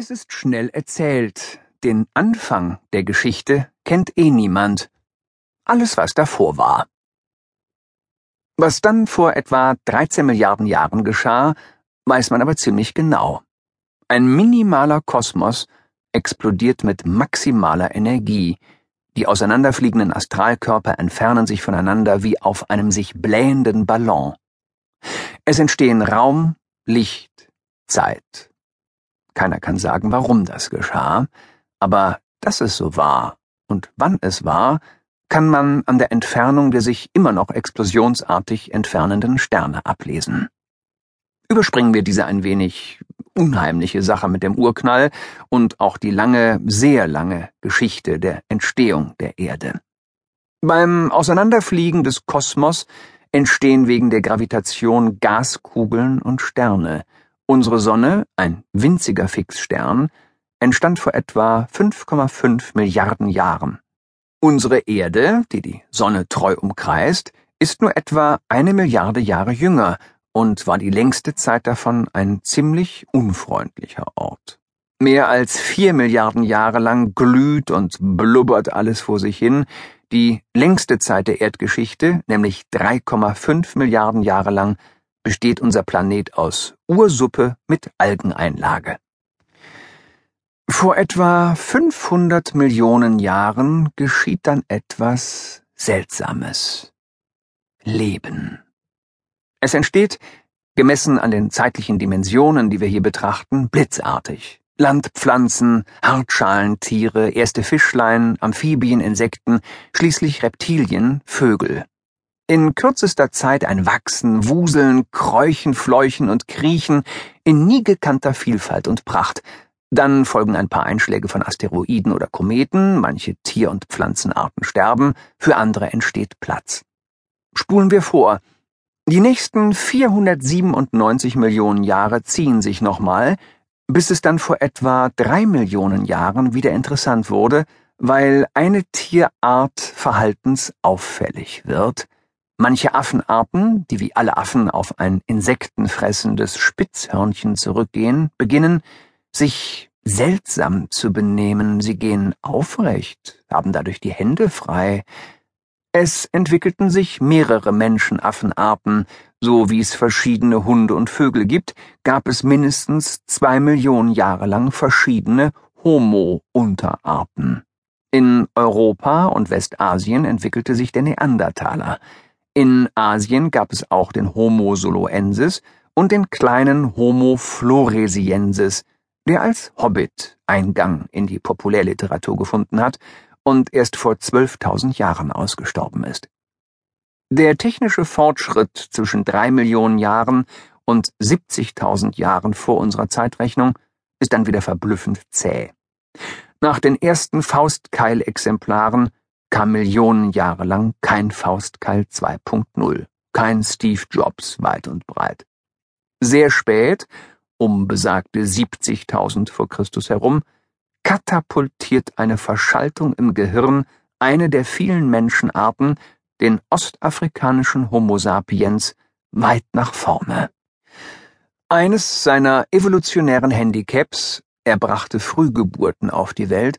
Es ist schnell erzählt. Den Anfang der Geschichte kennt eh niemand. Alles, was davor war. Was dann vor etwa 13 Milliarden Jahren geschah, weiß man aber ziemlich genau. Ein minimaler Kosmos explodiert mit maximaler Energie. Die auseinanderfliegenden Astralkörper entfernen sich voneinander wie auf einem sich blähenden Ballon. Es entstehen Raum, Licht, Zeit. Keiner kann sagen, warum das geschah, aber dass es so war und wann es war, kann man an der Entfernung der sich immer noch explosionsartig entfernenden Sterne ablesen. Überspringen wir diese ein wenig unheimliche Sache mit dem Urknall und auch die lange, sehr lange Geschichte der Entstehung der Erde. Beim Auseinanderfliegen des Kosmos entstehen wegen der Gravitation Gaskugeln und Sterne. Unsere Sonne, ein winziger Fixstern, entstand vor etwa 5,5 Milliarden Jahren. Unsere Erde, die die Sonne treu umkreist, ist nur etwa eine Milliarde Jahre jünger und war die längste Zeit davon ein ziemlich unfreundlicher Ort. Mehr als vier Milliarden Jahre lang glüht und blubbert alles vor sich hin, die längste Zeit der Erdgeschichte, nämlich 3,5 Milliarden Jahre lang, besteht unser Planet aus Ursuppe mit Algeneinlage. Vor etwa 500 Millionen Jahren geschieht dann etwas Seltsames. Leben. Es entsteht, gemessen an den zeitlichen Dimensionen, die wir hier betrachten, blitzartig. Landpflanzen, Hartschalentiere, erste Fischlein, Amphibien, Insekten, schließlich Reptilien, Vögel. In kürzester Zeit ein Wachsen, Wuseln, Kräuchen, Fleuchen und Kriechen in nie gekannter Vielfalt und Pracht, dann folgen ein paar Einschläge von Asteroiden oder Kometen, manche Tier- und Pflanzenarten sterben, für andere entsteht Platz. Spulen wir vor. Die nächsten 497 Millionen Jahre ziehen sich nochmal, bis es dann vor etwa drei Millionen Jahren wieder interessant wurde, weil eine Tierart verhaltensauffällig wird, Manche Affenarten, die wie alle Affen auf ein insektenfressendes Spitzhörnchen zurückgehen, beginnen, sich seltsam zu benehmen, sie gehen aufrecht, haben dadurch die Hände frei. Es entwickelten sich mehrere Menschenaffenarten, so wie es verschiedene Hunde und Vögel gibt, gab es mindestens zwei Millionen Jahre lang verschiedene Homo-Unterarten. In Europa und Westasien entwickelte sich der Neandertaler. In Asien gab es auch den Homo soloensis und den kleinen Homo floresiensis, der als Hobbit Eingang in die Populärliteratur gefunden hat und erst vor 12.000 Jahren ausgestorben ist. Der technische Fortschritt zwischen drei Millionen Jahren und 70.000 Jahren vor unserer Zeitrechnung ist dann wieder verblüffend zäh. Nach den ersten Faustkeil-Exemplaren kam Millionen Jahre lang kein Faustkeil 2.0, kein Steve Jobs weit und breit. Sehr spät um besagte 70.000 vor Christus herum, katapultiert eine Verschaltung im Gehirn eine der vielen Menschenarten, den ostafrikanischen Homo sapiens, weit nach vorne. Eines seiner evolutionären Handicaps, er brachte Frühgeburten auf die Welt,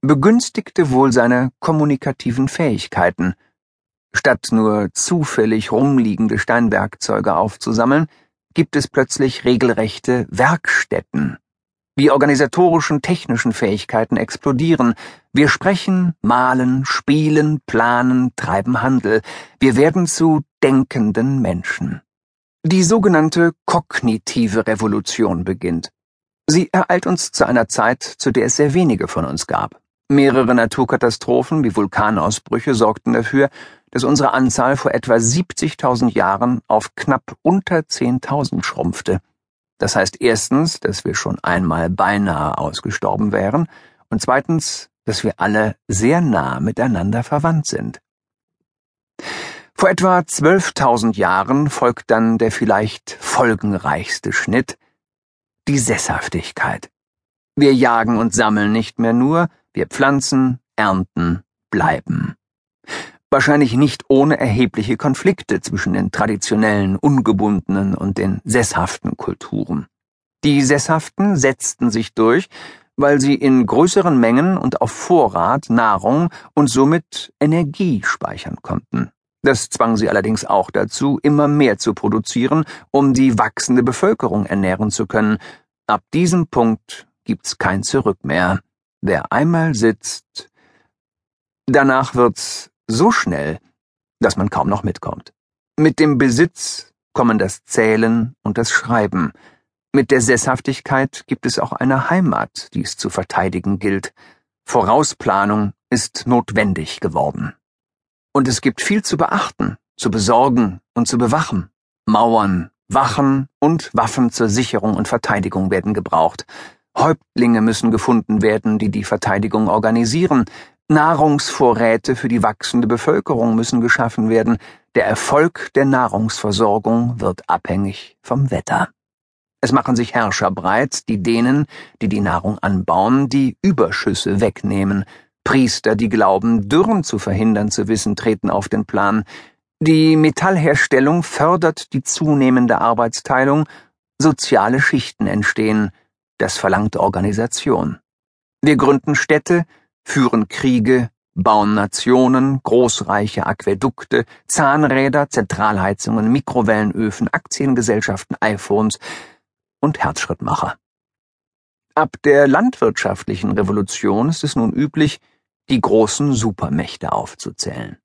begünstigte wohl seine kommunikativen Fähigkeiten. Statt nur zufällig rumliegende Steinwerkzeuge aufzusammeln, gibt es plötzlich regelrechte Werkstätten. Die organisatorischen technischen Fähigkeiten explodieren. Wir sprechen, malen, spielen, planen, treiben Handel. Wir werden zu denkenden Menschen. Die sogenannte kognitive Revolution beginnt. Sie ereilt uns zu einer Zeit, zu der es sehr wenige von uns gab. Mehrere Naturkatastrophen wie Vulkanausbrüche sorgten dafür, dass unsere Anzahl vor etwa 70.000 Jahren auf knapp unter 10.000 schrumpfte. Das heißt erstens, dass wir schon einmal beinahe ausgestorben wären und zweitens, dass wir alle sehr nah miteinander verwandt sind. Vor etwa 12.000 Jahren folgt dann der vielleicht folgenreichste Schnitt, die Sesshaftigkeit. Wir jagen und sammeln nicht mehr nur, wir pflanzen, ernten, bleiben wahrscheinlich nicht ohne erhebliche Konflikte zwischen den traditionellen, ungebundenen und den sesshaften Kulturen. Die Sesshaften setzten sich durch, weil sie in größeren Mengen und auf Vorrat Nahrung und somit Energie speichern konnten. Das zwang sie allerdings auch dazu, immer mehr zu produzieren, um die wachsende Bevölkerung ernähren zu können. Ab diesem Punkt gibt's kein Zurück mehr. Wer einmal sitzt, danach wird's so schnell, dass man kaum noch mitkommt. Mit dem Besitz kommen das Zählen und das Schreiben. Mit der Sesshaftigkeit gibt es auch eine Heimat, die es zu verteidigen gilt. Vorausplanung ist notwendig geworden. Und es gibt viel zu beachten, zu besorgen und zu bewachen. Mauern, Wachen und Waffen zur Sicherung und Verteidigung werden gebraucht. Häuptlinge müssen gefunden werden, die die Verteidigung organisieren. Nahrungsvorräte für die wachsende Bevölkerung müssen geschaffen werden. Der Erfolg der Nahrungsversorgung wird abhängig vom Wetter. Es machen sich Herrscher breit, die denen, die die Nahrung anbauen, die Überschüsse wegnehmen. Priester, die glauben, Dürren zu verhindern zu wissen, treten auf den Plan. Die Metallherstellung fördert die zunehmende Arbeitsteilung, soziale Schichten entstehen, das verlangt Organisation. Wir gründen Städte, führen Kriege, bauen Nationen, großreiche Aquädukte, Zahnräder, Zentralheizungen, Mikrowellenöfen, Aktiengesellschaften, iPhones und Herzschrittmacher. Ab der landwirtschaftlichen Revolution ist es nun üblich, die großen Supermächte aufzuzählen.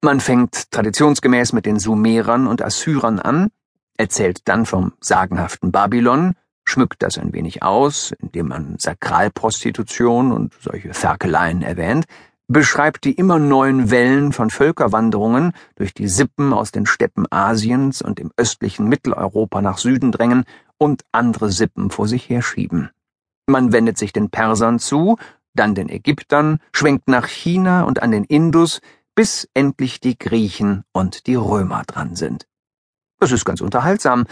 Man fängt traditionsgemäß mit den Sumerern und Assyrern an, erzählt dann vom sagenhaften Babylon, schmückt das ein wenig aus, indem man Sakralprostitution und solche Ferkeleien erwähnt, beschreibt die immer neuen Wellen von Völkerwanderungen durch die Sippen aus den Steppen Asiens und im östlichen Mitteleuropa nach Süden drängen und andere Sippen vor sich herschieben. Man wendet sich den Persern zu, dann den Ägyptern, schwenkt nach China und an den Indus, bis endlich die Griechen und die Römer dran sind. Das ist ganz unterhaltsam,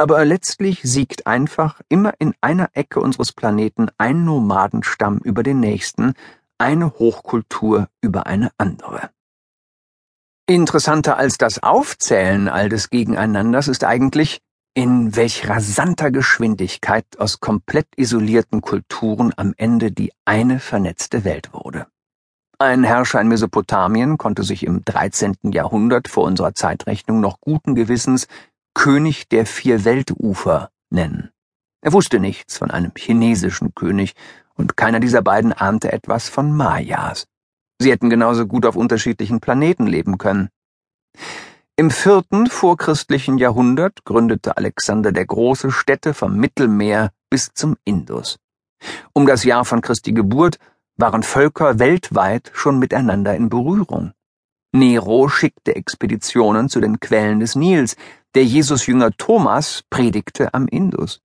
aber letztlich siegt einfach immer in einer Ecke unseres Planeten ein Nomadenstamm über den nächsten, eine Hochkultur über eine andere. Interessanter als das Aufzählen all des Gegeneinanders ist eigentlich, in welch rasanter Geschwindigkeit aus komplett isolierten Kulturen am Ende die eine vernetzte Welt wurde. Ein Herrscher in Mesopotamien konnte sich im 13. Jahrhundert vor unserer Zeitrechnung noch guten Gewissens König der vier Weltufer nennen. Er wusste nichts von einem chinesischen König, und keiner dieser beiden ahnte etwas von Mayas. Sie hätten genauso gut auf unterschiedlichen Planeten leben können. Im vierten vorchristlichen Jahrhundert gründete Alexander der Große Städte vom Mittelmeer bis zum Indus. Um das Jahr von Christi Geburt waren Völker weltweit schon miteinander in Berührung. Nero schickte Expeditionen zu den Quellen des Nils, der Jesusjünger Thomas predigte am Indus.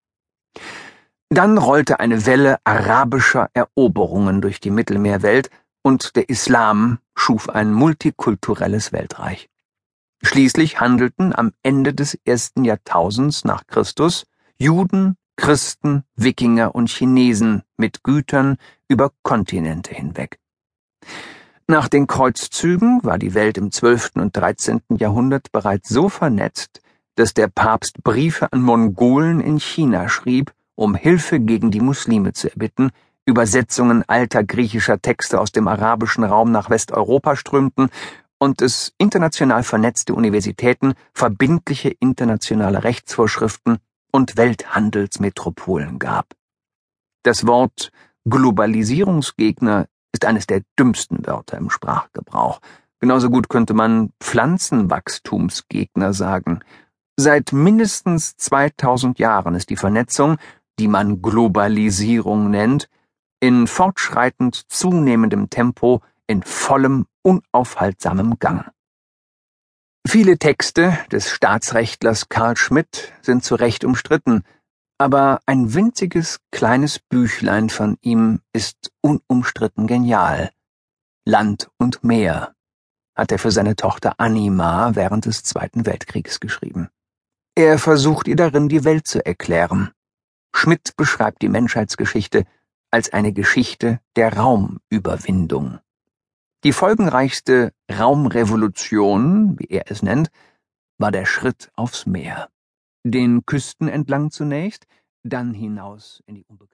Dann rollte eine Welle arabischer Eroberungen durch die Mittelmeerwelt und der Islam schuf ein multikulturelles Weltreich. Schließlich handelten am Ende des ersten Jahrtausends nach Christus Juden, Christen, Wikinger und Chinesen mit Gütern über Kontinente hinweg. Nach den Kreuzzügen war die Welt im 12. und 13. Jahrhundert bereits so vernetzt, dass der Papst Briefe an Mongolen in China schrieb, um Hilfe gegen die Muslime zu erbitten, Übersetzungen alter griechischer Texte aus dem arabischen Raum nach Westeuropa strömten und es international vernetzte Universitäten, verbindliche internationale Rechtsvorschriften und Welthandelsmetropolen gab. Das Wort Globalisierungsgegner ist eines der dümmsten Wörter im Sprachgebrauch. Genauso gut könnte man Pflanzenwachstumsgegner sagen Seit mindestens 2000 Jahren ist die Vernetzung, die man Globalisierung nennt, in fortschreitend zunehmendem Tempo in vollem, unaufhaltsamem Gang. Viele Texte des Staatsrechtlers Karl Schmidt sind zu Recht umstritten, aber ein winziges kleines Büchlein von ihm ist unumstritten genial. Land und Meer hat er für seine Tochter Anima während des Zweiten Weltkriegs geschrieben. Er versucht ihr darin die Welt zu erklären. Schmidt beschreibt die Menschheitsgeschichte als eine Geschichte der Raumüberwindung. Die folgenreichste Raumrevolution, wie er es nennt, war der Schritt aufs Meer. Den Küsten entlang zunächst, dann hinaus in die Unbekannte.